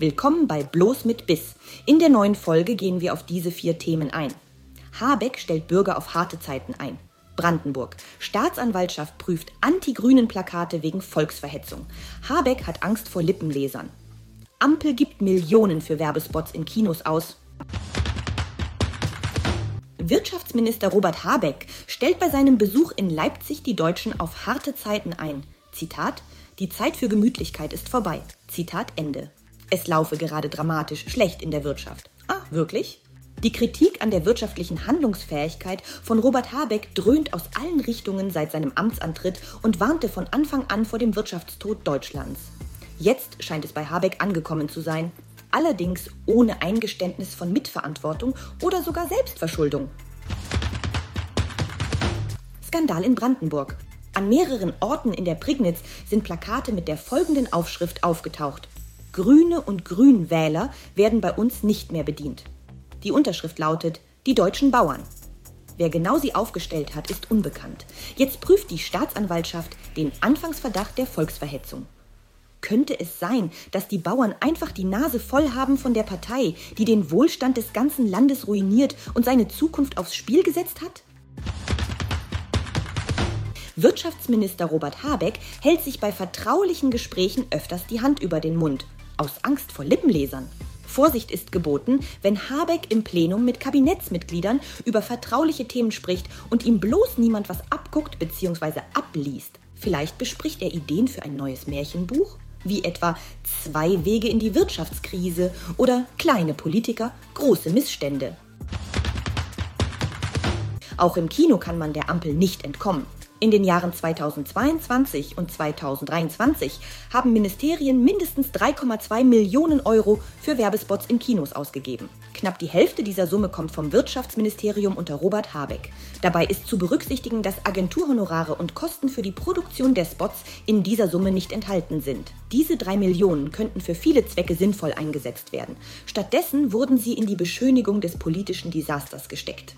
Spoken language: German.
Willkommen bei Bloß mit Biss. In der neuen Folge gehen wir auf diese vier Themen ein. Habeck stellt Bürger auf harte Zeiten ein. Brandenburg. Staatsanwaltschaft prüft anti-grünen Plakate wegen Volksverhetzung. Habeck hat Angst vor Lippenlesern. Ampel gibt Millionen für Werbespots in Kinos aus. Wirtschaftsminister Robert Habeck stellt bei seinem Besuch in Leipzig die Deutschen auf harte Zeiten ein. Zitat: Die Zeit für Gemütlichkeit ist vorbei. Zitat Ende. Es laufe gerade dramatisch schlecht in der Wirtschaft. Ah, wirklich? Die Kritik an der wirtschaftlichen Handlungsfähigkeit von Robert Habeck dröhnt aus allen Richtungen seit seinem Amtsantritt und warnte von Anfang an vor dem Wirtschaftstod Deutschlands. Jetzt scheint es bei Habeck angekommen zu sein, allerdings ohne Eingeständnis von Mitverantwortung oder sogar Selbstverschuldung. Skandal in Brandenburg. An mehreren Orten in der Prignitz sind Plakate mit der folgenden Aufschrift aufgetaucht. Grüne und Grünwähler werden bei uns nicht mehr bedient. Die Unterschrift lautet Die deutschen Bauern. Wer genau sie aufgestellt hat, ist unbekannt. Jetzt prüft die Staatsanwaltschaft den Anfangsverdacht der Volksverhetzung. Könnte es sein, dass die Bauern einfach die Nase voll haben von der Partei, die den Wohlstand des ganzen Landes ruiniert und seine Zukunft aufs Spiel gesetzt hat? Wirtschaftsminister Robert Habeck hält sich bei vertraulichen Gesprächen öfters die Hand über den Mund, aus Angst vor Lippenlesern. Vorsicht ist geboten, wenn Habeck im Plenum mit Kabinettsmitgliedern über vertrauliche Themen spricht und ihm bloß niemand was abguckt bzw. abliest. Vielleicht bespricht er Ideen für ein neues Märchenbuch, wie etwa Zwei Wege in die Wirtschaftskrise oder kleine Politiker, große Missstände. Auch im Kino kann man der Ampel nicht entkommen. In den Jahren 2022 und 2023 haben Ministerien mindestens 3,2 Millionen Euro für Werbespots in Kinos ausgegeben. Knapp die Hälfte dieser Summe kommt vom Wirtschaftsministerium unter Robert Habeck. Dabei ist zu berücksichtigen, dass Agenturhonorare und Kosten für die Produktion der Spots in dieser Summe nicht enthalten sind. Diese drei Millionen könnten für viele Zwecke sinnvoll eingesetzt werden. Stattdessen wurden sie in die Beschönigung des politischen Desasters gesteckt.